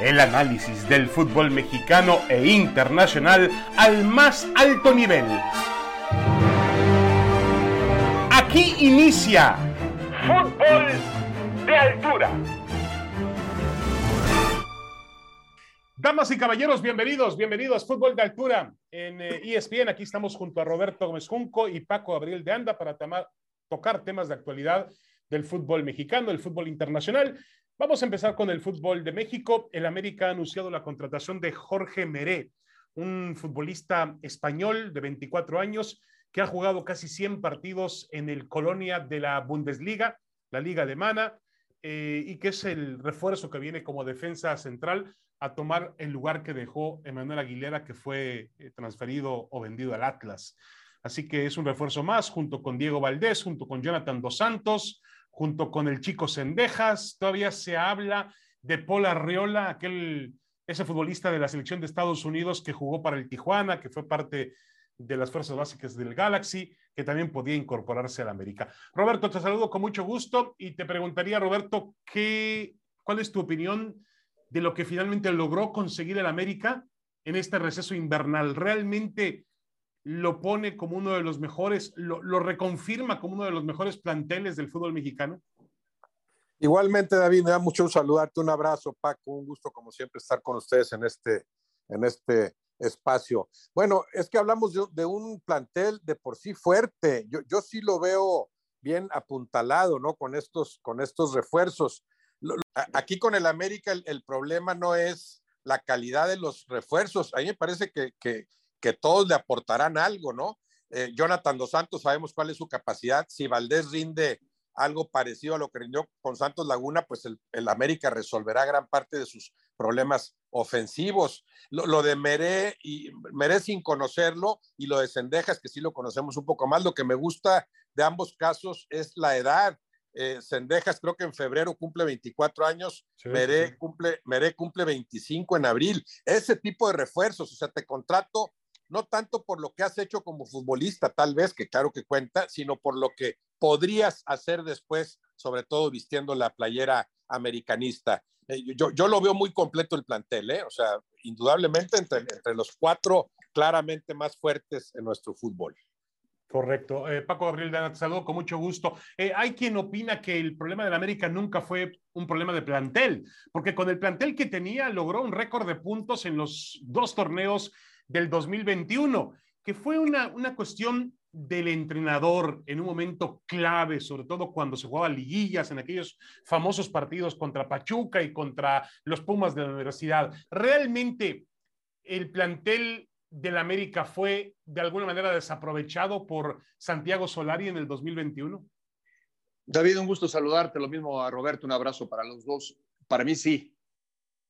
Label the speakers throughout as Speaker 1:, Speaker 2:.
Speaker 1: El análisis del fútbol mexicano e internacional al más alto nivel. Aquí inicia Fútbol de Altura. Damas y caballeros, bienvenidos, bienvenidos Fútbol de Altura en ESPN. Aquí estamos junto a Roberto Gómez Junco y Paco Abril de Anda para tocar temas de actualidad del fútbol mexicano, el fútbol internacional. Vamos a empezar con el fútbol de México. El América ha anunciado la contratación de Jorge Meré, un futbolista español de 24 años que ha jugado casi 100 partidos en el Colonia de la Bundesliga, la Liga de Mana, eh, y que es el refuerzo que viene como defensa central a tomar el lugar que dejó Emanuel Aguilera, que fue eh, transferido o vendido al Atlas. Así que es un refuerzo más, junto con Diego Valdés, junto con Jonathan Dos Santos, junto con el chico Sendejas. Todavía se habla de Paul Arriola, aquel, ese futbolista de la selección de Estados Unidos que jugó para el Tijuana, que fue parte de las fuerzas básicas del Galaxy, que también podía incorporarse al América. Roberto, te saludo con mucho gusto y te preguntaría, Roberto, ¿qué, ¿cuál es tu opinión de lo que finalmente logró conseguir el América en este receso invernal. ¿Realmente lo pone como uno de los mejores, lo, reconfirma como uno de los mejores planteles del fútbol mexicano?
Speaker 2: Igualmente, David, me da mucho saludarte. Un abrazo, Paco. Un gusto, como siempre, estar con ustedes en este, en este espacio. Bueno, es que hablamos de, un plantel de por sí fuerte. Yo, yo sí lo veo bien apuntalado, ¿no? Con estos, con estos refuerzos. Aquí con el América el, problema no es la calidad de los refuerzos. A mí me parece que, todos le aportarán algo, ¿no? Eh, Jonathan Dos Santos, sabemos cuál es su capacidad. Si Valdés rinde algo parecido a lo que rindió con Santos Laguna, pues el, América resolverá gran parte de sus problemas ofensivos. Lo, de Meré, y Meré sin conocerlo, y lo de Sendejas, que sí lo conocemos un poco más, lo que me gusta de ambos casos es la edad. Eh, Sendejas creo que en febrero cumple 24 años, Meré, Cumple, Meré cumple 25 en abril. Ese tipo de refuerzos, o sea, te contrato no tanto por lo que has hecho como futbolista, tal vez, que claro que cuenta, sino por lo que podrías hacer después, sobre todo vistiendo la playera americanista. Eh, yo, yo, lo veo muy completo el plantel, ¿eh? o sea, indudablemente entre, entre los cuatro claramente más fuertes en nuestro fútbol.
Speaker 1: Correcto. Eh, Paco Gabriel, te saludo con mucho gusto. Eh, hay quien opina que el problema del América nunca fue un problema de plantel, porque con el plantel que tenía logró un récord de puntos en los dos torneos del 2021, que fue una, una cuestión del entrenador en un momento clave, sobre todo cuando se jugaba liguillas en aquellos famosos partidos contra Pachuca y contra los Pumas de la universidad. Realmente el plantel del América fue de alguna manera desaprovechado por Santiago Solari en el 2021?
Speaker 3: David, un gusto saludarte. Lo mismo a Roberto, un abrazo para los dos. Para mí sí,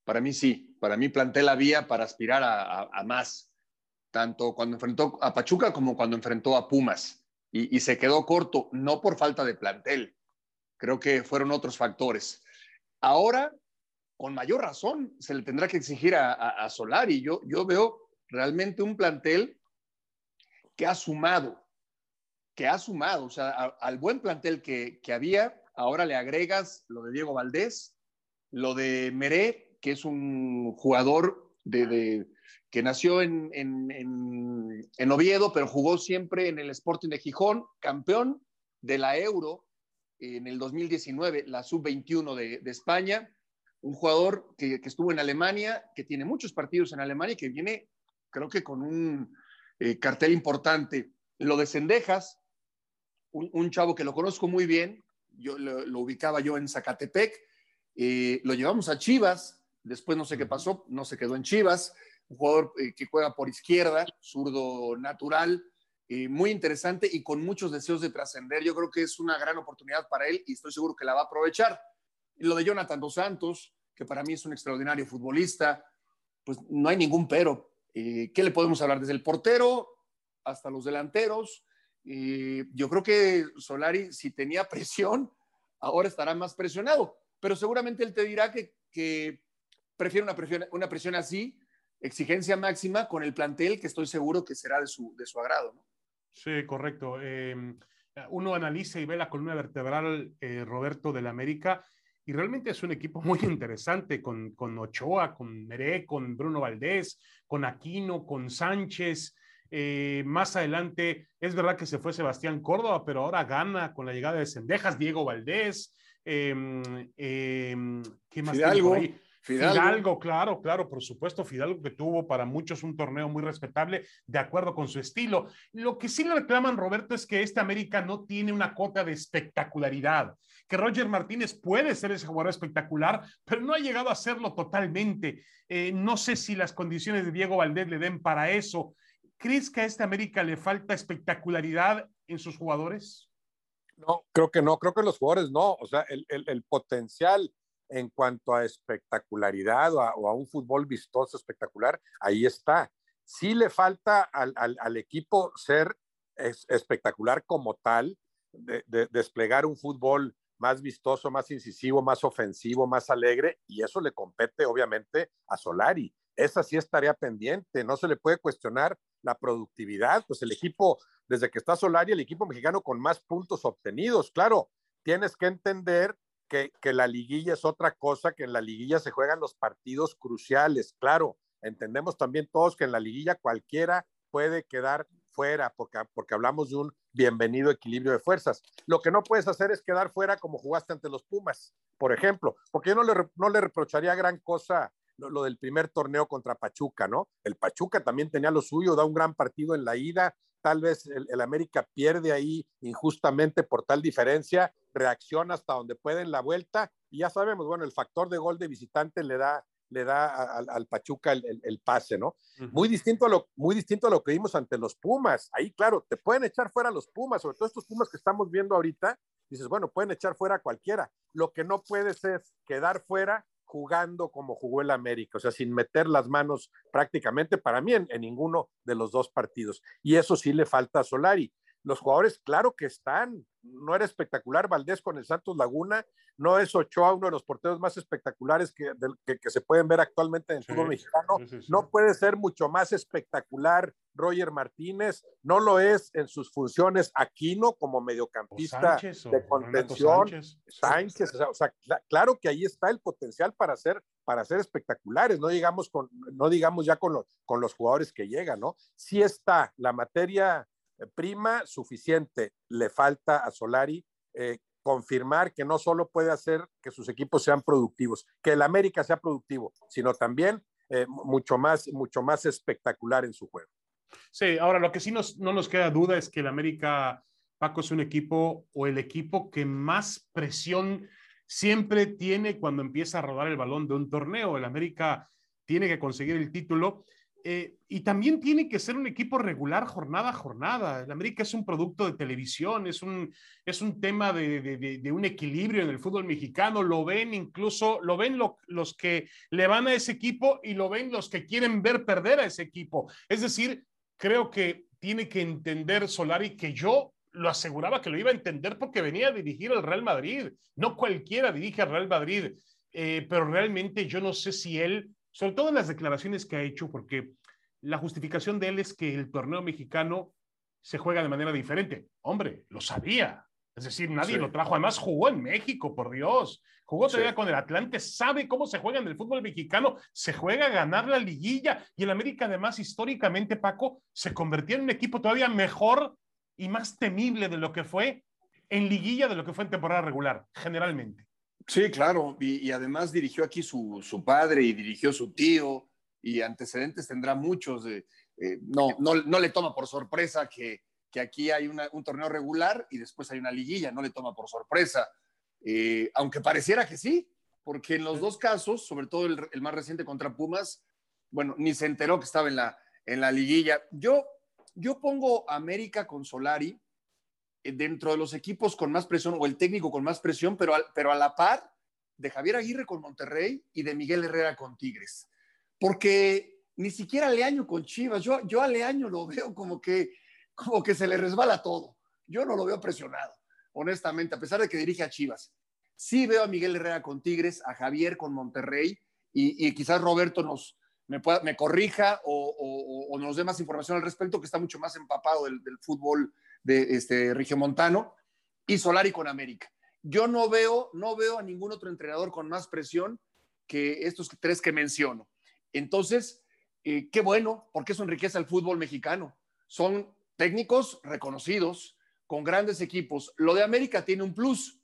Speaker 3: para mí sí. Para mí planté la vía para aspirar a, más, tanto cuando enfrentó a Pachuca como cuando enfrentó a Pumas. Y, se quedó corto, no por falta de plantel. Creo que fueron otros factores. Ahora, con mayor razón, se le tendrá que exigir a, a Solari. Yo, yo veo realmente un plantel que ha sumado, que ha sumado, o sea, al buen plantel que, había, ahora le agregas lo de Diego Valdés, lo de Meré, que es un jugador de, que nació en, en, Oviedo, pero jugó siempre en el Sporting de Gijón, campeón de la Euro en el 2019, la sub-21 de, España, un jugador que, que, estuvo en Alemania, que tiene muchos partidos en Alemania y que viene creo que con un eh, cartel importante. Lo de Cendejas, un, chavo que lo conozco muy bien, yo lo, ubicaba yo en Zacatepec, eh, lo llevamos a Chivas, después no sé qué pasó, no se quedó en Chivas, un jugador eh, que juega por izquierda, zurdo natural, muy interesante y con muchos deseos de trascender. Yo creo que es una gran oportunidad para él y estoy seguro que la va a aprovechar. Y lo de Jonathan Dos Santos, que para mí es un extraordinario futbolista, pues no hay ningún pero. Eh, ¿Qué le podemos hablar? Desde el portero hasta los delanteros. Eh, yo creo que Solari, si tenía presión, ahora estará más presionado, pero seguramente él te dirá que, prefiere una presión, una presión así, exigencia máxima con el plantel que estoy seguro que será de su, de su agrado. ¿no?
Speaker 1: Sí, correcto. Em, uno analiza y ve la columna vertebral, eh, Roberto, del América, y realmente es un equipo muy interesante con, con Ochoa, con Meré, con Bruno Valdés, con Aquino, con Sánchez. Eh, más adelante, es verdad que se fue Sebastián Córdoba, pero ahora gana con la llegada de Sendejas, Diego Valdés. Em, em, ¿Qué más?
Speaker 3: Fidalgo.
Speaker 1: Fidalgo. claro, claro, por supuesto, Fidalgo que tuvo para muchos un torneo muy respetable, de acuerdo con su estilo. Lo que sí le reclaman, Roberto, es que este América no tiene una cota de espectacularidad, que Roger Martínez puede ser ese jugador espectacular, pero no ha llegado a hacerlo totalmente. Eh, no sé si las condiciones de Diego Valdés le den para eso. ¿Crees que a este América le falta espectacularidad en sus jugadores?
Speaker 2: No, creo que no, creo que los jugadores no. O sea, el, el, el potencial en cuanto a espectacularidad o a, un fútbol vistoso, espectacular, ahí está. Sí le falta al, equipo ser espectacular como tal, de, desplegar un fútbol más vistoso, más incisivo, más ofensivo, más alegre, y eso le compete obviamente a Solari. Esa sí es tarea pendiente, no se le puede cuestionar la productividad, pues el equipo, desde que está Solari, el equipo mexicano con más puntos obtenidos, claro, tienes que entender que, la liguilla es otra cosa, que en la liguilla se juegan los partidos cruciales. Claro, entendemos también todos que en la liguilla cualquiera puede quedar fuera porque, porque hablamos de un bienvenido equilibrio de fuerzas. Lo que no puedes hacer es quedar fuera como jugaste ante los Pumas, por ejemplo, porque yo no le, no le reprocharía gran cosa lo, del primer torneo contra Pachuca, ¿no? El Pachuca también tenía lo suyo, da un gran partido en la ida, tal vez el, América pierde ahí injustamente por tal diferencia, reacciona hasta donde puede en la vuelta y ya sabemos, bueno, el factor de gol de visitante le da le da al, Pachuca el, pase, ¿no? Muy distinto a lo muy distinto a lo que vimos ante los Pumas. Ahí, claro, te pueden echar fuera los Pumas, sobre todo estos Pumas que estamos viendo ahorita. Dices, bueno, pueden echar fuera a cualquiera. Lo que no puedes es quedar fuera jugando como jugó el América, o sea, sin meter las manos prácticamente para mí en, ninguno de los dos partidos. Y eso sí le falta a Solari. Los jugadores, claro que están. No era espectacular Valdés con el Santos Laguna, no es Ochoa uno de los porteros más espectaculares que, que, se pueden ver actualmente en el fútbol mexicano. no puede ser mucho más espectacular Roger Martínez, no lo es en sus funciones Aquino como mediocampista de contención. Sánchez, o sea, claro que ahí está el potencial para ser, para ser espectaculares, no digamos, con, no digamos ya con los, con los jugadores que llegan, ¿no? Sí está la materia prima suficiente, le falta a Solari eh, confirmar que no solo puede hacer que sus equipos sean productivos, que el América sea productivo, sino también eh, mucho, más, mucho más espectacular en su juego.
Speaker 1: Sí, ahora lo que sí nos, no nos queda duda es que el América, Paco, es un equipo o el equipo que más presión siempre tiene cuando empieza a rodar el balón de un torneo. El América tiene que conseguir el título eh, y también tiene que ser un equipo regular jornada a jornada. El América es un producto de televisión, es un, es un tema de, de, un equilibrio en el fútbol mexicano. Lo ven incluso, lo ven los que le van a ese equipo y lo ven los que quieren ver perder a ese equipo. Es decir, creo que tiene que entender Solari que yo lo aseguraba que lo iba a entender porque venía a dirigir al Real Madrid. No cualquiera dirige al Real Madrid, eh, pero realmente yo no sé si él sobre todo en las declaraciones que ha hecho, porque la justificación de él es que el torneo mexicano se juega de manera diferente. Hombre, lo sabía. Es decir, nadie lo trajo. Además, jugó en México, por Dios. Jugó todavía con el Atlante, sabe cómo se juega en el fútbol mexicano. Se juega a ganar la liguilla. Y el América, además, históricamente, Paco, se convirtió en un equipo todavía mejor y más temible de lo que fue en liguilla de lo que fue en temporada regular, generalmente.
Speaker 3: Sí, claro, y, además dirigió aquí su, padre y dirigió su tío, y antecedentes tendrá muchos. Eh, no, no, no, le toma por sorpresa que, que aquí hay un torneo regular y después hay una liguilla, no le toma por sorpresa, eh, aunque pareciera que sí, porque en los dos casos, sobre todo el, el, más reciente contra Pumas, bueno, ni se enteró que estaba en la, en la liguilla. Yo, yo pongo América con Solari dentro de los equipos con más presión o el técnico con más presión, pero, pero a la par de Javier Aguirre con Monterrey y de Miguel Herrera con Tigres. Porque ni siquiera Leaño con Chivas, yo, yo a Leaño lo veo como que, como que se le resbala todo. Yo no lo veo presionado, honestamente, a pesar de que dirige a Chivas. Sí veo a Miguel Herrera con Tigres, a Javier con Monterrey y, quizás Roberto nos, me, me corrija o, nos dé más información al respecto, que está mucho más empapado del, del fútbol de este, Regiomontano y Solari con América. yo no veo, no veo a ningún otro entrenador con más presión que estos tres que menciono. Entonces, eh, qué bueno, porque eso enriquece al fútbol mexicano. Son técnicos reconocidos, con grandes equipos. Lo de América tiene un plus,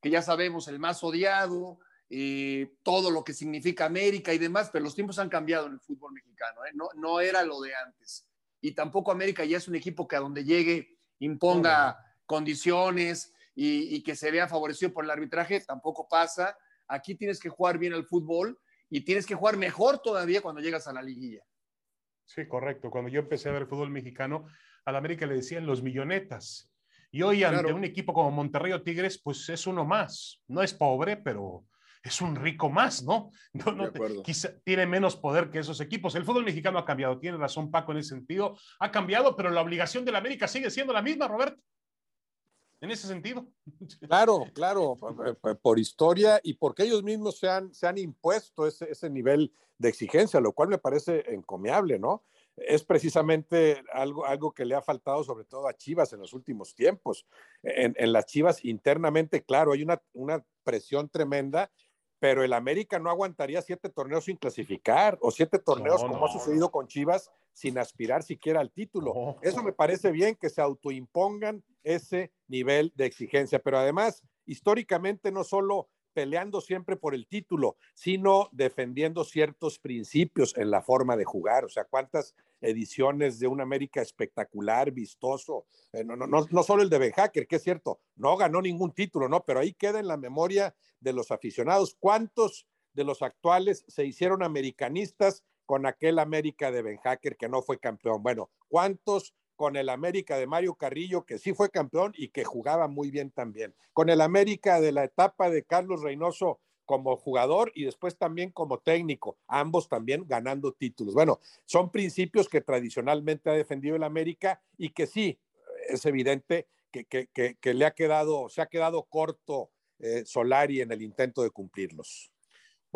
Speaker 3: que ya sabemos, el más odiado, eh, todo lo que significa América y demás, pero los tiempos han cambiado en el fútbol mexicano, ¿eh? no, no era lo de antes. Y tampoco América ya es un equipo que a donde llegue imponga condiciones y, y, que se vea favorecido por el arbitraje, tampoco pasa. Aquí tienes que jugar bien al fútbol y tienes que jugar mejor todavía cuando llegas a la liguilla.
Speaker 1: Sí, correcto. Cuando yo empecé a ver fútbol mexicano, al América le decían los millonetas. Y hoy ante un equipo como Monterrey o Tigres, pues es uno más. No es pobre, pero es un rico más, ¿no? no, no quizá, tiene menos poder que esos equipos. El fútbol mexicano ha cambiado, tiene razón Paco en ese sentido, ha cambiado, pero la obligación del América sigue siendo la misma, Roberto. En ese sentido.
Speaker 2: Claro, claro, por historia y porque ellos mismos se han, se han impuesto ese, ese nivel de exigencia, lo cual me parece encomiable, ¿no? es precisamente algo, algo que le ha faltado sobre todo a Chivas en los últimos tiempos. En, en las Chivas internamente, claro, hay una, una, presión tremenda, pero el América no aguantaría siete torneos sin clasificar o siete torneos no, como no. ha sucedido con Chivas sin aspirar siquiera al título. No. Eso me parece bien que se autoimpongan ese nivel de exigencia, pero además, históricamente no solo peleando siempre por el título, sino defendiendo ciertos principios en la forma de jugar. O sea, cuántas ediciones de un América espectacular, vistoso, eh, no, no, no, no, solo el de Ben Hacker, que es cierto, no ganó ningún título, ¿no? Pero ahí queda en la memoria de los aficionados. ¿Cuántos de los actuales se hicieron americanistas con aquel América de Ben Hacker que no fue campeón? Bueno, ¿cuántos con el América de Mario Carrillo, que sí fue campeón y que jugaba muy bien también, con el América de la etapa de Carlos Reynoso como jugador y después también como técnico, ambos también ganando títulos. Bueno, son principios que tradicionalmente ha defendido el América y que sí, es evidente que, le ha quedado, se ha quedado corto eh, Solari en el intento de cumplirlos.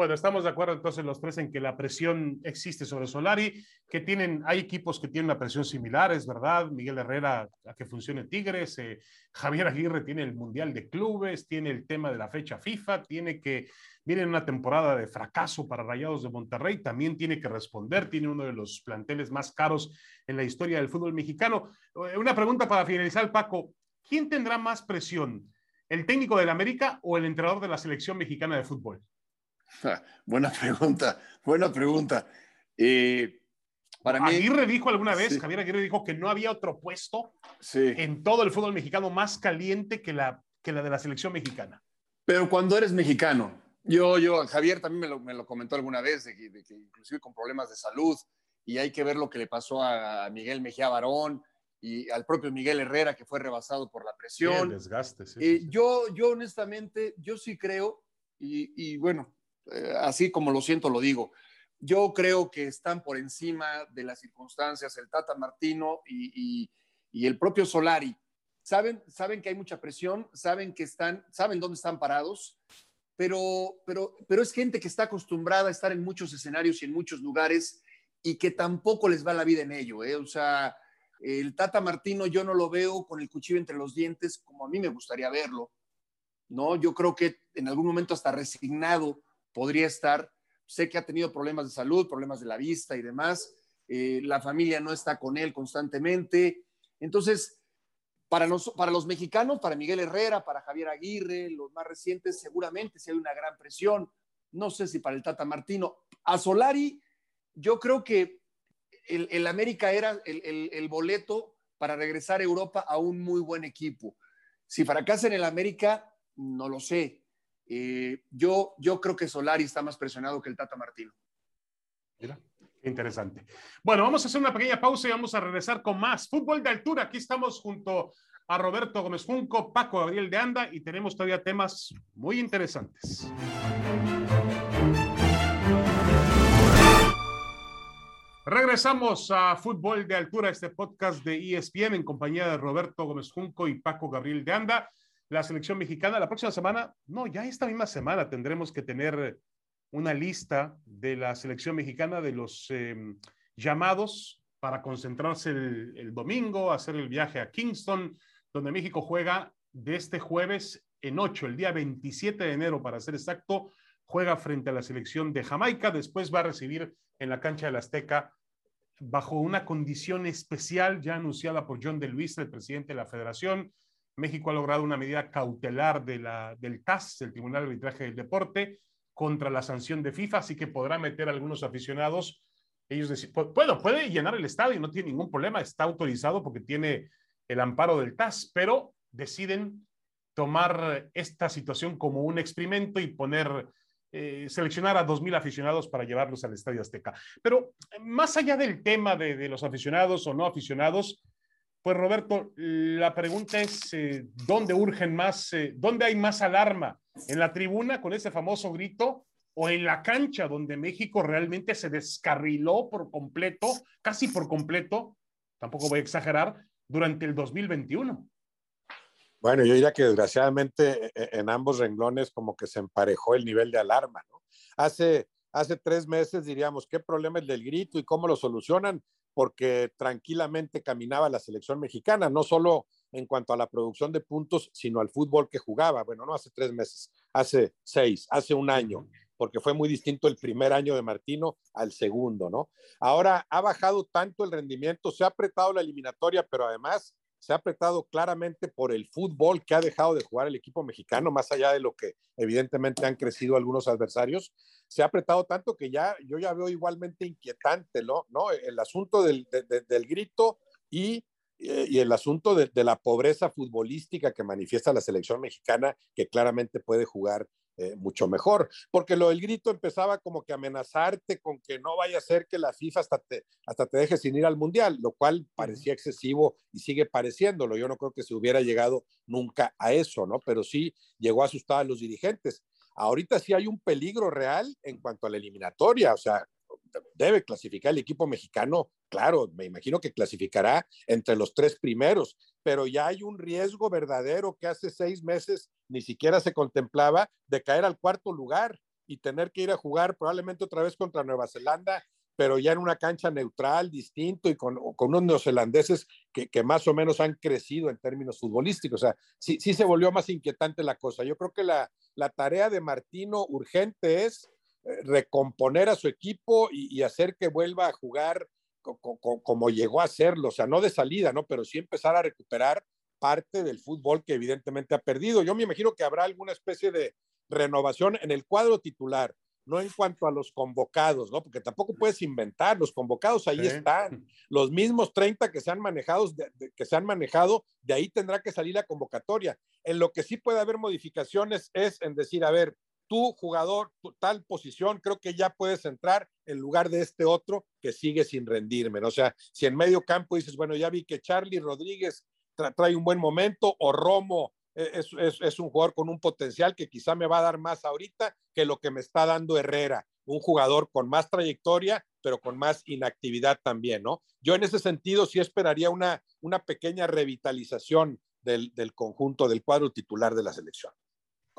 Speaker 1: Bueno, estamos de acuerdo entonces los tres en que la presión existe sobre Solari, que tienen, hay equipos que tienen una presión similar, es verdad, Miguel Herrera a que funcione Tigres, eh, Javier Aguirre tiene el Mundial de Clubes, tiene el tema de la fecha FIFA, tiene que, viene una temporada de fracaso para Rayados de Monterrey, también tiene que responder, tiene uno de los planteles más caros en la historia del fútbol mexicano. Eh, una pregunta para finalizar, Paco, ¿quién tendrá más presión? ¿El técnico del América o el entrenador de la selección mexicana de fútbol?
Speaker 3: Buena pregunta, buena pregunta. Eh,
Speaker 1: para mí, Aguirre dijo alguna vez, sí. Javier Aguirre dijo que no había otro puesto sí. en todo el fútbol mexicano más caliente que la, que la de la selección mexicana.
Speaker 3: Pero cuando eres mexicano, yo, yo, Javier también me lo, me lo comentó alguna vez, de que, de que, inclusive con problemas de salud, y hay que ver lo que le pasó a Miguel Mejía Barón y al propio Miguel Herrera, que fue rebasado por la presión. Sí,
Speaker 1: el desgaste, sí,
Speaker 3: eh, yo, yo honestamente, yo sí creo, y, y bueno, eh, así como lo siento, lo digo. Yo creo que están por encima de las circunstancias el Tata Martino y, el propio Solari. Saben, saben que hay mucha presión, saben que están, saben dónde están parados, pero, pero, pero es gente que está acostumbrada a estar en muchos escenarios y en muchos lugares y que tampoco les va la vida en ello. ¿eh? O sea, el Tata Martino yo no lo veo con el cuchillo entre los dientes como a mí me gustaría verlo. ¿no? Yo creo que en algún momento hasta resignado podría estar. Sé que ha tenido problemas de salud, problemas de la vista y demás. Eh, la familia no está con él constantemente. Entonces, para los, mexicanos, para Miguel Herrera, para Javier Aguirre, los más recientes, seguramente sí hay una gran presión. No sé si para el Tata Martino. A Solari, yo creo que el, América era el, el, el, boleto para regresar a Europa a un muy buen equipo. Si fracasa en el América, no lo sé. Eh, yo, yo creo que Solari está más presionado que el Tata Martino.
Speaker 1: Interesante. Bueno, vamos a hacer una pequeña pausa y vamos a regresar con más fútbol de altura. Aquí estamos junto a Roberto Gómez Junco, Paco Gabriel de Anda y tenemos todavía temas muy interesantes. Regresamos a Fútbol de Altura, este podcast de ESPN en compañía de Roberto Gómez Junco y Paco Gabriel de Anda la selección mexicana. La próxima semana, no, ya esta misma semana tendremos que tener una lista de la selección mexicana de los eh, llamados para concentrarse el, domingo, hacer el viaje a Kingston, donde México juega de este jueves en ocho, el día 27 de enero, para ser exacto, juega frente a la selección de Jamaica, después va a recibir en la cancha del Azteca bajo una condición especial ya anunciada por John de Luis, el presidente de la federación. México ha logrado una medida cautelar de la, del TAS, el Tribunal de Arbitraje del Deporte, contra la sanción de FIFA, así que podrá meter a algunos aficionados. Ellos decir, bueno, puede llenar el estadio, no tiene ningún problema, está autorizado porque tiene el amparo del TAS, pero deciden tomar esta situación como un experimento y poner eh, seleccionar a 2.000 aficionados para llevarlos al Estadio Azteca. Pero más allá del tema de, los aficionados o no aficionados, pues Roberto, la pregunta es, eh, ¿dónde urgen más, eh, dónde hay más alarma? ¿En la tribuna con ese famoso grito o en la cancha donde México realmente se descarriló por completo, casi por completo, tampoco voy a exagerar, durante el 2021?
Speaker 2: Bueno, yo diría que desgraciadamente e, e, en ambos renglones como que se emparejó el nivel de alarma. Hace, hace tres meses diríamos, ¿qué problema es del grito y cómo lo solucionan? Porque tranquilamente caminaba la selección mexicana, no solo en cuanto a la producción de puntos, sino al fútbol que jugaba. Bueno, no hace tres meses, hace seis, hace un año, porque fue muy distinto el primer año de Martino al segundo, ¿no? Ahora ha bajado tanto el rendimiento, se ha apretado la eliminatoria, pero además se ha apretado claramente por el fútbol que ha dejado de jugar el equipo mexicano, más allá de lo que evidentemente han crecido algunos adversarios. Se ha apretado tanto que ya yo ya veo igualmente inquietante, ¿no? ¿No? El asunto del, del grito y, y, el asunto de, la pobreza futbolística que manifiesta la selección mexicana, que claramente puede jugar eh, mucho mejor, porque lo del grito empezaba como que amenazarte con que no vaya a ser que la FIFA hasta te, hasta te deje sin ir al Mundial, lo cual parecía excesivo y sigue pareciéndolo. Yo no creo que se hubiera llegado nunca a eso, ¿no? Pero sí llegó a asustar a los dirigentes. Ahorita sí hay un peligro real en cuanto a la eliminatoria, o sea, debe clasificar el equipo mexicano, claro, me imagino que clasificará entre los tres primeros, pero ya hay un riesgo verdadero que hace seis meses ni siquiera se contemplaba de caer al cuarto lugar y tener que ir a jugar probablemente otra vez contra Nueva Zelanda, pero ya en una cancha neutral, distinto y con, unos neozelandeses que, que, más o menos han crecido en términos futbolísticos. O sea, sí, sí se volvió más inquietante la cosa. Yo creo que la, la tarea de Martino urgente es eh, recomponer a su equipo y, hacer que vuelva a jugar como llegó a hacerlo, o sea, no de salida, ¿no? Pero sí empezar a recuperar parte del fútbol que evidentemente ha perdido. Yo me imagino que habrá alguna especie de renovación en el cuadro titular, no en cuanto a los convocados, ¿no? Porque tampoco puedes inventar, los convocados ahí están, los mismos 30 que se han manejado, que se han manejado, de ahí tendrá que salir la convocatoria. En lo que sí puede haber modificaciones es en decir, a ver, tu jugador, tal posición, creo que ya puedes entrar en lugar de este otro que sigue sin rendirme. O sea, si en medio campo dices, bueno, ya vi que Charlie Rodríguez trae un buen momento o Romo e-, es, es, un jugador con un potencial que quizá me va a dar más ahorita que lo que me está dando Herrera, un jugador con más trayectoria, pero con más inactividad también, ¿no? Yo en ese sentido sí esperaría una, una pequeña revitalización del, del conjunto del cuadro titular de la selección.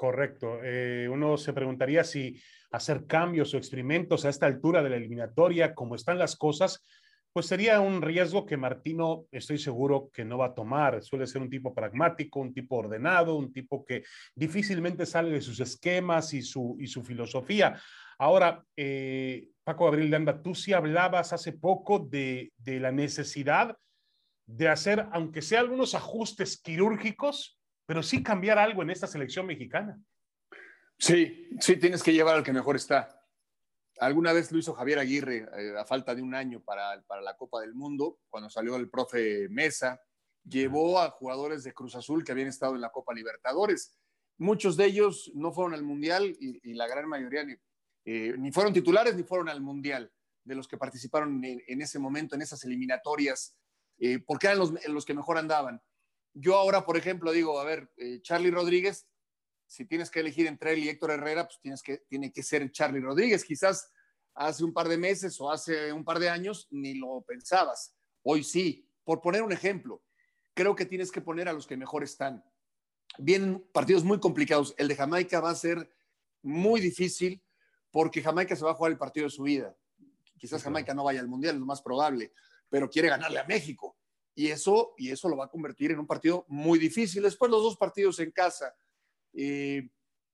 Speaker 1: Correcto. Eh, uno se preguntaría si hacer cambios o experimentos a esta altura de la eliminatoria, como están las cosas, pues sería un riesgo que Martino estoy seguro que no va a tomar. Suele ser un tipo pragmático, un tipo ordenado, un tipo que difícilmente sale de sus esquemas y su, y su filosofía. Ahora, eh, Paco Gabriel de Anda, tú sí hablabas hace poco de, de la necesidad de hacer, aunque sea algunos ajustes quirúrgicos, pero sí cambiar algo en esta selección mexicana.
Speaker 3: Sí, sí, tienes que llevar al que mejor está. Alguna vez lo hizo Javier Aguirre eh, a falta de un año para, para la Copa del Mundo, cuando salió el profe Mesa, llevó a jugadores de Cruz Azul que habían estado en la Copa Libertadores. Muchos de ellos no fueron al Mundial y, la gran mayoría ni, eh, ni, fueron titulares ni fueron al Mundial, de los que participaron en, ese momento, en esas eliminatorias, eh, porque eran los, los que mejor andaban. Yo ahora, por ejemplo, digo, a ver, eh, Charlie Rodríguez, si tienes que elegir entre él y Héctor Herrera, pues tienes que, tiene que ser Charlie Rodríguez. Quizás hace un par de meses o hace un par de años ni lo pensabas. Hoy sí. Por poner un ejemplo, creo que tienes que poner a los que mejor están. Vienen partidos muy complicados. El de Jamaica va a ser muy difícil porque Jamaica se va a jugar el partido de su vida. Quizás Jamaica no vaya al Mundial, es lo más probable, pero quiere ganarle a México y eso, y eso lo va a convertir en un partido muy difícil. Después los dos partidos en casa, eh,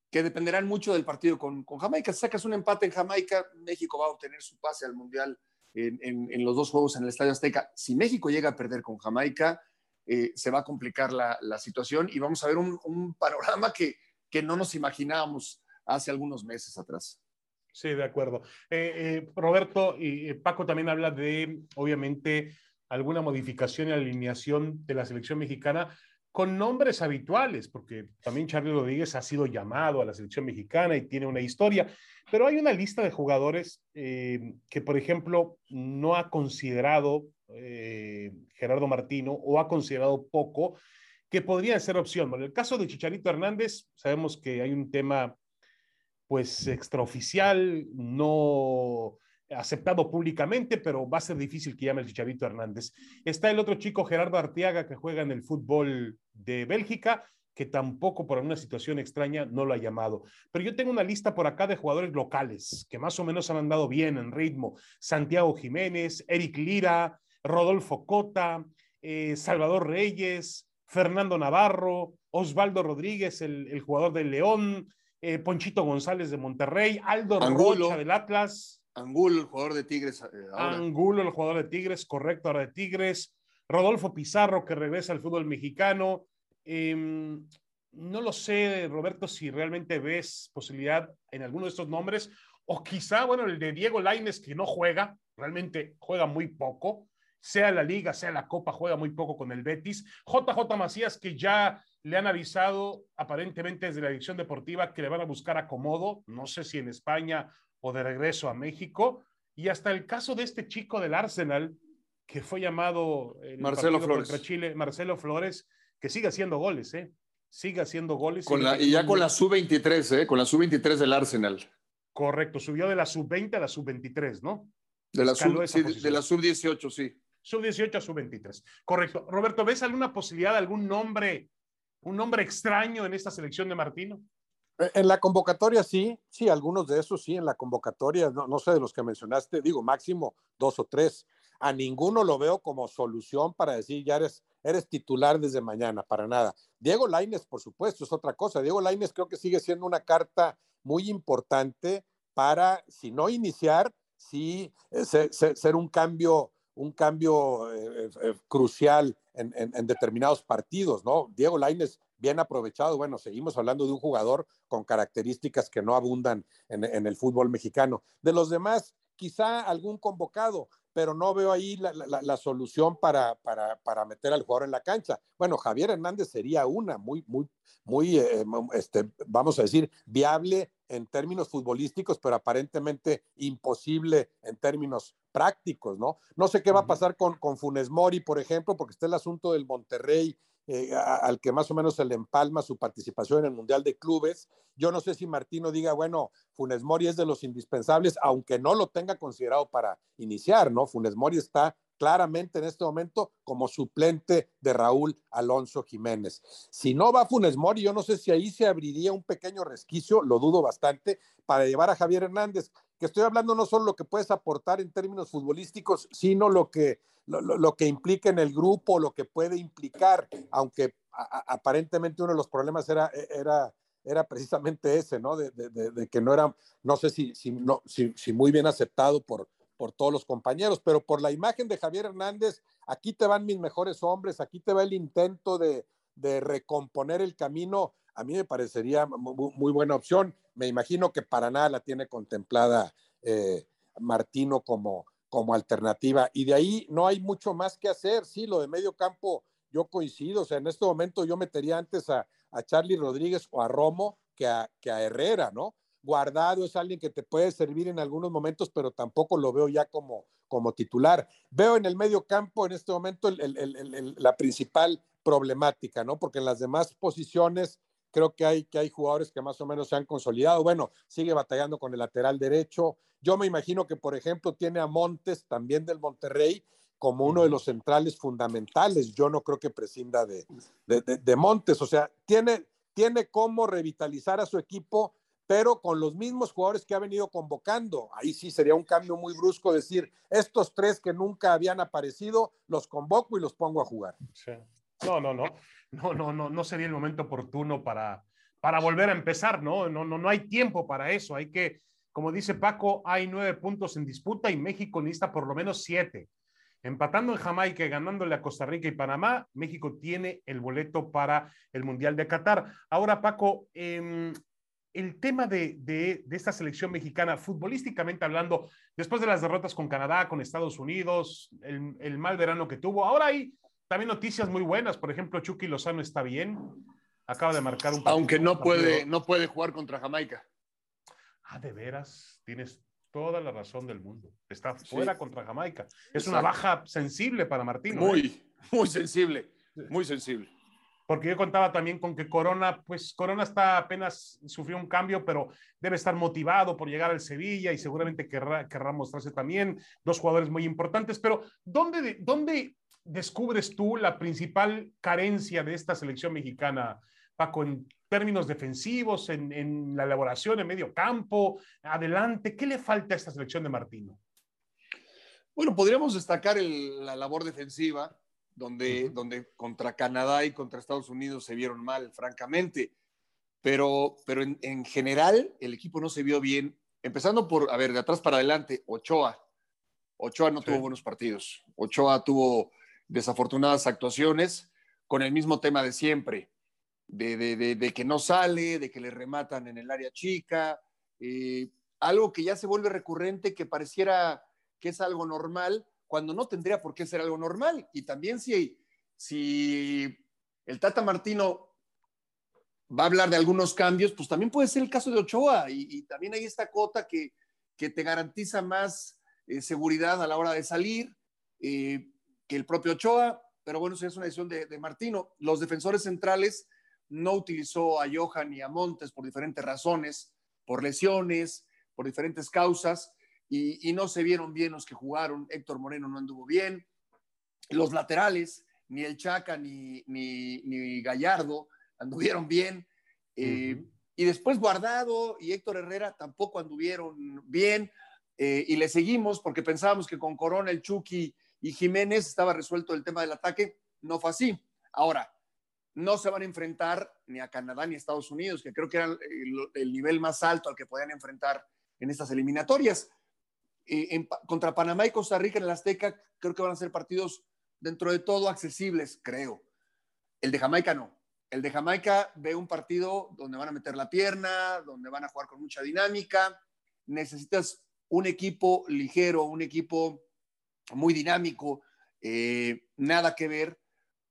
Speaker 3: que dependerán mucho del partido con, con, Jamaica. Si sacas un empate en Jamaica, México va a obtener su pase al Mundial en, en, los dos juegos en el Estadio Azteca. Si México llega a perder con Jamaica, eh, se va a complicar la, la, situación y vamos a ver un, un panorama que, que, no nos imaginábamos hace algunos meses atrás.
Speaker 1: Sí, de acuerdo. Eh, Roberto y Paco también habla de, obviamente, alguna modificación la alineación de la selección mexicana con nombres habituales, porque también Charlie Rodríguez ha sido llamado a la selección mexicana y tiene una historia, pero hay una lista de jugadores eh, que, por ejemplo, no ha considerado eh, Gerardo Martino o ha considerado poco que podrían ser opción. Bueno, en el caso de Chicharito Hernández, sabemos que hay un tema pues extraoficial, no aceptado públicamente, pero va a ser difícil que llame el Chicharito Hernández. Está el otro chico, Gerardo Arteaga, que juega en el fútbol de Bélgica, que tampoco por alguna situación extraña no lo ha llamado. Pero yo tengo una lista por acá de jugadores locales que más o menos han andado bien en ritmo. Santiago Jiménez, Eric Lira, Rodolfo Cota, eh, Salvador Reyes, Fernando Navarro, Osvaldo Rodríguez, el, el jugador del León, eh, Ponchito González de Monterrey, Aldo
Speaker 3: Angulo.
Speaker 1: Rocha del Atlas.
Speaker 3: Angulo, el jugador de Tigres. Eh.
Speaker 1: Angulo, el jugador de Tigres, correcto, ahora de Tigres. Rodolfo Pizarro, que regresa al fútbol mexicano. Eh, no lo sé, Roberto, si realmente ves posibilidad en alguno de estos nombres, o quizá, bueno, el de Diego Laines, que no juega, realmente juega muy poco, sea la liga, sea la copa, juega muy poco con el Betis. JJ Macías, que ya le han avisado aparentemente desde la dirección deportiva que le van a buscar acomodo, no sé si en España o de regreso a México. Y hasta el caso de este chico del Arsenal, que fue llamado
Speaker 3: el Marcelo Flores.
Speaker 1: contra Chile, Marcelo Flores, que sigue haciendo goles, ¿eh? Sigue haciendo goles.
Speaker 3: Con la, y ya con la sub-23, ¿eh? Con la sub-23 del Arsenal.
Speaker 1: Correcto, subió de la sub-20 a la sub-23, ¿no?
Speaker 3: De la, sub, sí, de la sub-18, sí.
Speaker 1: Sub-18 a sub-23. Correcto. Roberto, ¿ves alguna posibilidad, algún nombre, un nombre extraño en esta selección de Martino?
Speaker 2: En la convocatoria sí, sí, algunos de esos sí, en la convocatoria, no, no sé de los que mencionaste, digo, máximo dos o tres. A ninguno lo veo como solución para decir, ya eres, eres titular desde mañana, para nada. Diego Laines, por supuesto, es otra cosa. Diego Laines creo que sigue siendo una carta muy importante para, si no iniciar, sí ser, ser, ser un cambio, un cambio eh, eh, crucial en, en, en, determinados partidos, ¿no? Diego Laines bien aprovechado. Bueno, seguimos hablando de un jugador con características que no abundan en, en el fútbol mexicano. De los demás, quizá algún convocado, pero no veo ahí la, la, la solución para, para, para, meter al jugador en la cancha. Bueno, Javier Hernández sería una muy, muy, muy, eh, este, vamos a decir, viable en términos futbolísticos, pero aparentemente imposible en términos prácticos, ¿no? No sé qué va a pasar con, con Funes Mori, por ejemplo, porque está el asunto del Monterrey eh, al que más o menos se le empalma su participación en el Mundial de Clubes. Yo no sé si Martino diga, bueno, Funes Mori es de los indispensables, aunque no lo tenga considerado para iniciar, ¿no? Funes Mori está claramente en este momento como suplente de Raúl Alonso Jiménez. Si no va Funes Mori, yo no sé si ahí se abriría un pequeño resquicio, lo dudo bastante, para llevar a Javier Hernández, que estoy hablando no solo lo que puedes aportar en términos futbolísticos, sino lo que, lo, lo que implica en el grupo, lo que puede implicar, aunque aparentemente uno de los problemas era, era, era precisamente ese, ¿no? De, de, de que no era, no sé si, si, no, si, si muy bien aceptado por, por todos los compañeros, pero por la imagen de Javier Hernández, aquí te van mis mejores hombres, aquí te va el intento de, de recomponer el camino, a mí me parecería muy, buena opción. Me imagino que para nada la tiene contemplada eh, Martino como, como alternativa. Y de ahí no hay mucho más que hacer. Sí, lo de medio campo, yo coincido. O sea, en este momento yo metería antes a, a Charlie Rodríguez o a Romo que a, que a Herrera, ¿no? Guardado es alguien que te puede servir en algunos momentos, pero tampoco lo veo ya como, como titular. Veo en el medio campo en este momento la principal problemática, ¿no? Porque en las demás posiciones creo que hay, que hay jugadores que más o menos se han consolidado. Bueno, sigue batallando con el lateral derecho. Yo me imagino que, por ejemplo, tiene a Montes, también del Monterrey, como uno de los centrales fundamentales. Yo no creo que prescinda de, de, de, de Montes. O sea, tiene, tiene cómo revitalizar a su equipo, pero con los mismos jugadores que ha venido convocando. Ahí sí sería un cambio muy brusco decir, estos tres que nunca habían aparecido, los convoco y los pongo a jugar.
Speaker 1: Sí. No, no, no no, no, no, no sería el momento oportuno para, para volver a empezar, ¿no? No, no, no hay tiempo para eso. Hay que, como dice Paco, hay nueve puntos en disputa y México necesita por lo menos siete. Empatando en Jamaica y ganándole a Costa Rica y Panamá, México tiene el boleto para el Mundial de Qatar. Ahora, Paco, eh, el tema de, de, de, esta selección mexicana, futbolísticamente hablando, después de las derrotas con Canadá, con Estados Unidos, el, el, mal verano que tuvo, ahora hay también noticias muy buenas. Por ejemplo, Chucky Lozano está bien, acaba de marcar un
Speaker 3: partido, Aunque no puede, no puede jugar contra Jamaica.
Speaker 1: Ah, de veras, tienes toda la razón del mundo. Está fuera sí. contra Jamaica. Es Exacto. una baja sensible para Martín.
Speaker 3: Muy, ¿eh? muy sensible, muy sensible
Speaker 1: porque yo contaba también con que Corona, pues Corona está apenas sufrió un cambio, pero debe estar motivado por llegar al Sevilla y seguramente querrá, querrá mostrarse también, dos jugadores muy importantes, pero ¿dónde, ¿dónde descubres tú la principal carencia de esta selección mexicana, Paco, en términos defensivos, en, en la elaboración, en medio campo, adelante? ¿Qué le falta a esta selección de Martino?
Speaker 3: Bueno, podríamos destacar el, la labor defensiva, donde, uh -huh. donde contra Canadá y contra Estados Unidos se vieron mal, francamente. Pero, pero en, en, general el equipo no se vio bien. Empezando por, a ver, de atrás para adelante, Ochoa. Ochoa no sí. tuvo buenos partidos. Ochoa tuvo desafortunadas actuaciones con el mismo tema de siempre, de, de, de, que no sale, de que le rematan en el área chica, eh, algo que ya se vuelve recurrente, que pareciera que es algo normal, cuando no tendría por qué ser algo normal. Y también si, si el Tata Martino va a hablar de algunos cambios, pues también puede ser el caso de Ochoa. Y, y también hay esta cota que, que te garantiza más eh, seguridad a la hora de salir eh, que el propio Ochoa. Pero bueno, eso es una decisión de, de, Martino. Los defensores centrales no utilizó a Johan y a Montes por diferentes razones, por lesiones, por diferentes causas y, y, no se vieron bien los que jugaron. Héctor Moreno no anduvo bien. Los laterales, ni el Chaca ni, ni, ni Gallardo anduvieron bien. Eh, uh -huh. Y después Guardado y Héctor Herrera tampoco anduvieron bien. Eh, y le seguimos porque pensábamos que con Corona, el Chucky y Jiménez estaba resuelto el tema del ataque. No fue así. Ahora, no se van a enfrentar ni a Canadá ni a Estados Unidos, que creo que era el, el nivel más alto al que podían enfrentar en estas eliminatorias eh, contra Panamá y Costa Rica en el Azteca, creo que van a ser partidos dentro de todo accesibles, creo. El de Jamaica no. El de Jamaica ve un partido donde van a meter la pierna, donde van a jugar con mucha dinámica. Necesitas un equipo ligero, un equipo muy dinámico, eh, nada que ver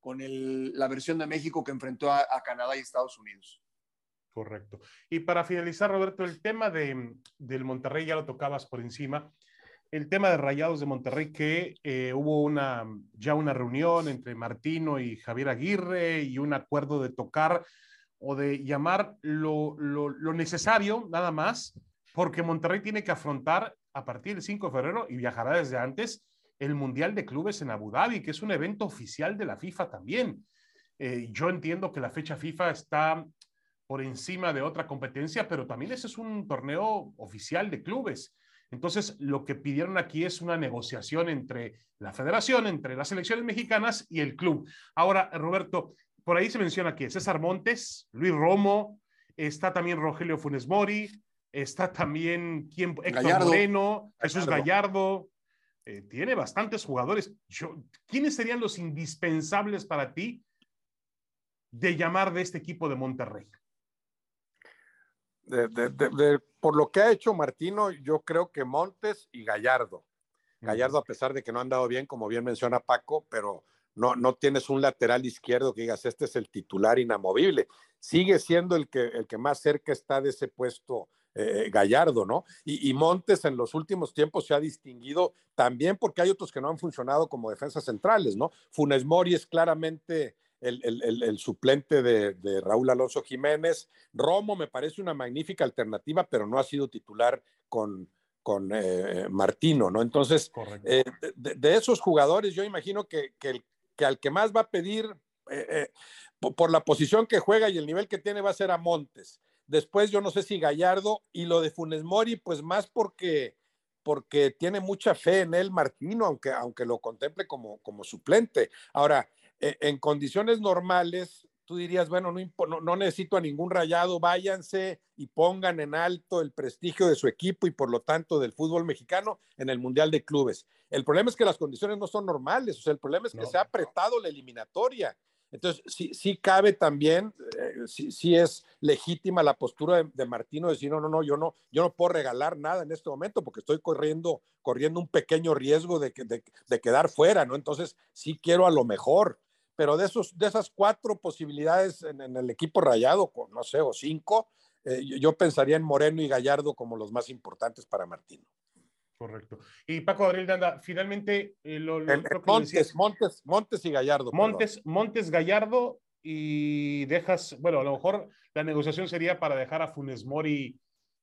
Speaker 3: con el, la versión de México que enfrentó a, a Canadá y Estados Unidos.
Speaker 1: Correcto. Y para finalizar, Roberto, el tema de, del Monterrey ya lo tocabas por encima. El tema de Rayados de Monterrey, que eh, hubo una, ya una reunión entre Martino y Javier Aguirre y un acuerdo de tocar o de llamar lo, lo, lo necesario, nada más, porque Monterrey tiene que afrontar a partir del 5 de febrero y viajará desde antes el Mundial de Clubes en Abu Dhabi, que es un evento oficial de la FIFA también. Eh, yo entiendo que la fecha FIFA está por encima de otra competencia, pero también ese es un torneo oficial de clubes. Entonces, lo que pidieron aquí es una negociación entre la federación, entre las selecciones mexicanas y el club. Ahora, Roberto, por ahí se menciona aquí César Montes, Luis Romo, está también Rogelio Funes Mori, está también ¿quién? Héctor Gallardo. Moreno, Jesús Gallardo. Eh, tiene bastantes jugadores. Yo, ¿Quiénes serían los indispensables para ti de llamar de este equipo de Monterrey?
Speaker 2: de, de, de, por lo que ha hecho Martino, yo creo que Montes y Gallardo. Gallardo, a pesar de que no han dado bien, como bien menciona Paco, pero no, no tienes un lateral izquierdo que digas, este es el titular inamovible. Sigue siendo el que, el que más cerca está de ese puesto eh, Gallardo, ¿no? Y, y, Montes en los últimos tiempos se ha distinguido también porque hay otros que no han funcionado como defensas centrales, ¿no? Funes Mori es claramente el, el, el suplente de, de, Raúl Alonso Jiménez. Romo me parece una magnífica alternativa, pero no ha sido titular con, con eh, Martino, ¿no? Entonces, eh, de, de, esos jugadores, yo imagino que, que, el, que, al que más va a pedir eh, por la posición que juega y el nivel que tiene va a ser a Montes. Después, yo no sé si Gallardo y lo de Funes Mori, pues más porque porque tiene mucha fe en él Martino, aunque, aunque lo contemple como, como suplente. Ahora, eh, en condiciones normales, tú dirías, bueno, no, no, necesito a ningún rayado, váyanse y pongan en alto el prestigio de su equipo y por lo tanto del fútbol mexicano en el Mundial de Clubes. El problema es que las condiciones no son normales, o sea, el problema es que se ha apretado la eliminatoria. Entonces, sí, sí cabe también, eh, sí, es legítima la postura de, Martino de decir, no, no, no, yo no, yo no puedo regalar nada en este momento porque estoy corriendo, corriendo un pequeño riesgo de, de, de quedar fuera, ¿no? Entonces, sí quiero a lo mejor pero de, esos, de esas cuatro posibilidades en, el equipo rayado, no sé, o cinco, eh, yo, pensaría en Moreno y Gallardo como los más importantes para Martino.
Speaker 1: Correcto. Y Paco Gabriel Danda, finalmente
Speaker 2: eh, lo, Montes, Montes, Montes y Gallardo.
Speaker 1: Montes, Montes, Gallardo y dejas, bueno, a lo mejor la negociación sería para dejar a Funes Mori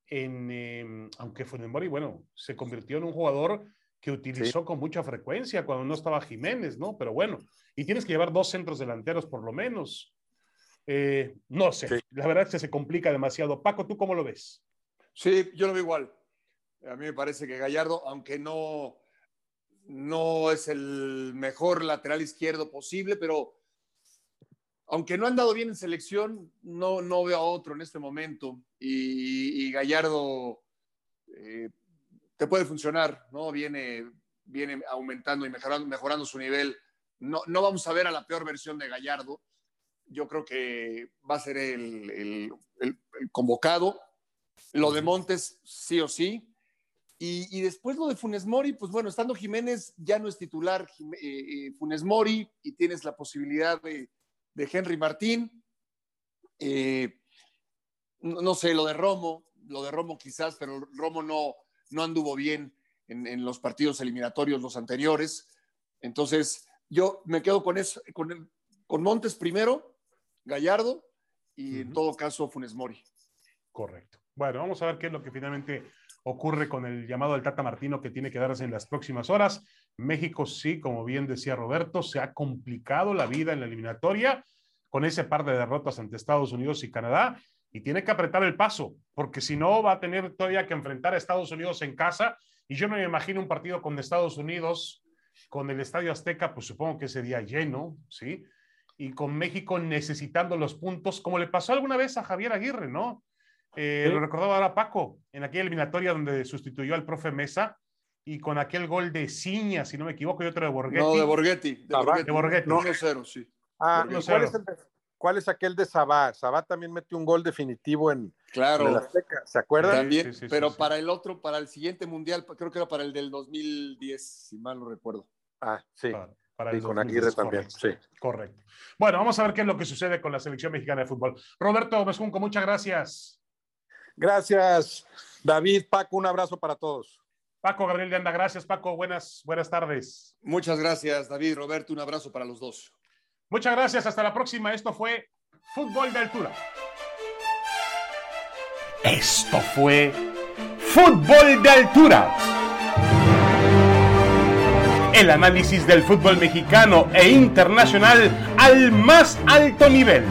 Speaker 1: en, em, aunque Funes Mori, bueno, se convirtió en un jugador que utilizó con mucha frecuencia cuando no estaba Jiménez, ¿no? Pero bueno, y tienes que llevar dos centros delanteros por lo menos. Eh, no sé, la verdad es que se complica demasiado. Paco, ¿tú cómo lo ves?
Speaker 3: Sí, yo lo veo igual. A mí me parece que Gallardo, aunque no, no es el mejor lateral izquierdo posible, pero aunque no han dado bien en selección, no, no veo a otro en este momento. Y, Gallardo eh, te puede funcionar, ¿no? Viene, viene aumentando y mejorando, mejorando su nivel. No, no vamos a ver a la peor versión de Gallardo. Yo creo que va a ser el, el, convocado. Lo de Montes, sí o sí. Y, y, después lo de Funes Mori, pues bueno, estando Jiménez ya no es titular eh, eh, Funes Mori y tienes la posibilidad de, de Henry Martín. Eh, no, no, sé, lo de Romo, lo de Romo quizás, pero Romo no, no anduvo bien en, los partidos eliminatorios los anteriores. Entonces, yo me quedo con eso, con, con Montes primero, Gallardo y en todo caso Funes Mori.
Speaker 1: Correcto. Bueno, vamos a ver qué es lo que finalmente ocurre con el llamado del Tata Martino que tiene que darse en las próximas horas. México sí, como bien decía Roberto, se ha complicado la vida en la eliminatoria con ese par de derrotas ante Estados Unidos y Canadá y tiene que apretar el paso, porque si no va a tener todavía que enfrentar a Estados Unidos en casa. Y yo no me imagino un partido con Estados Unidos, con el Estadio Azteca, pues supongo que sería lleno, ¿sí? Y con México necesitando los puntos, como le pasó alguna vez a Javier Aguirre, ¿no? Eh, lo recordaba ahora Paco, en aquella eliminatoria donde sustituyó al profe Mesa y con aquel gol de Ciña, si no me equivoco, y otro de Borghetti.
Speaker 3: No, de Borghetti. De
Speaker 1: Borghetti. De Borghetti.
Speaker 3: No, 1-0, sí.
Speaker 2: Ah, ¿cuál, es el, ¿Cuál es aquel de Sabá? Sabá también metió un gol definitivo en,
Speaker 3: claro.
Speaker 2: la Azteca, ¿se acuerdan?
Speaker 3: También, pero para el otro, para el siguiente mundial, creo que era para el del 2010, si mal no recuerdo.
Speaker 2: Ah, sí. Para, el con Aguirre también, sí.
Speaker 1: Correcto. Bueno, vamos a ver qué es lo que sucede con la selección mexicana de fútbol. Roberto Mezcunco, muchas gracias.
Speaker 2: Gracias, David, Paco, un abrazo para todos.
Speaker 1: Paco Gabriel de Anda, gracias, Paco. Buenas, buenas tardes.
Speaker 3: Muchas gracias, David, Roberto, un abrazo para los dos.
Speaker 1: Muchas gracias, hasta la próxima. Esto fue Fútbol de Altura. Esto fue Fútbol de Altura. El análisis del fútbol mexicano e internacional al más alto nivel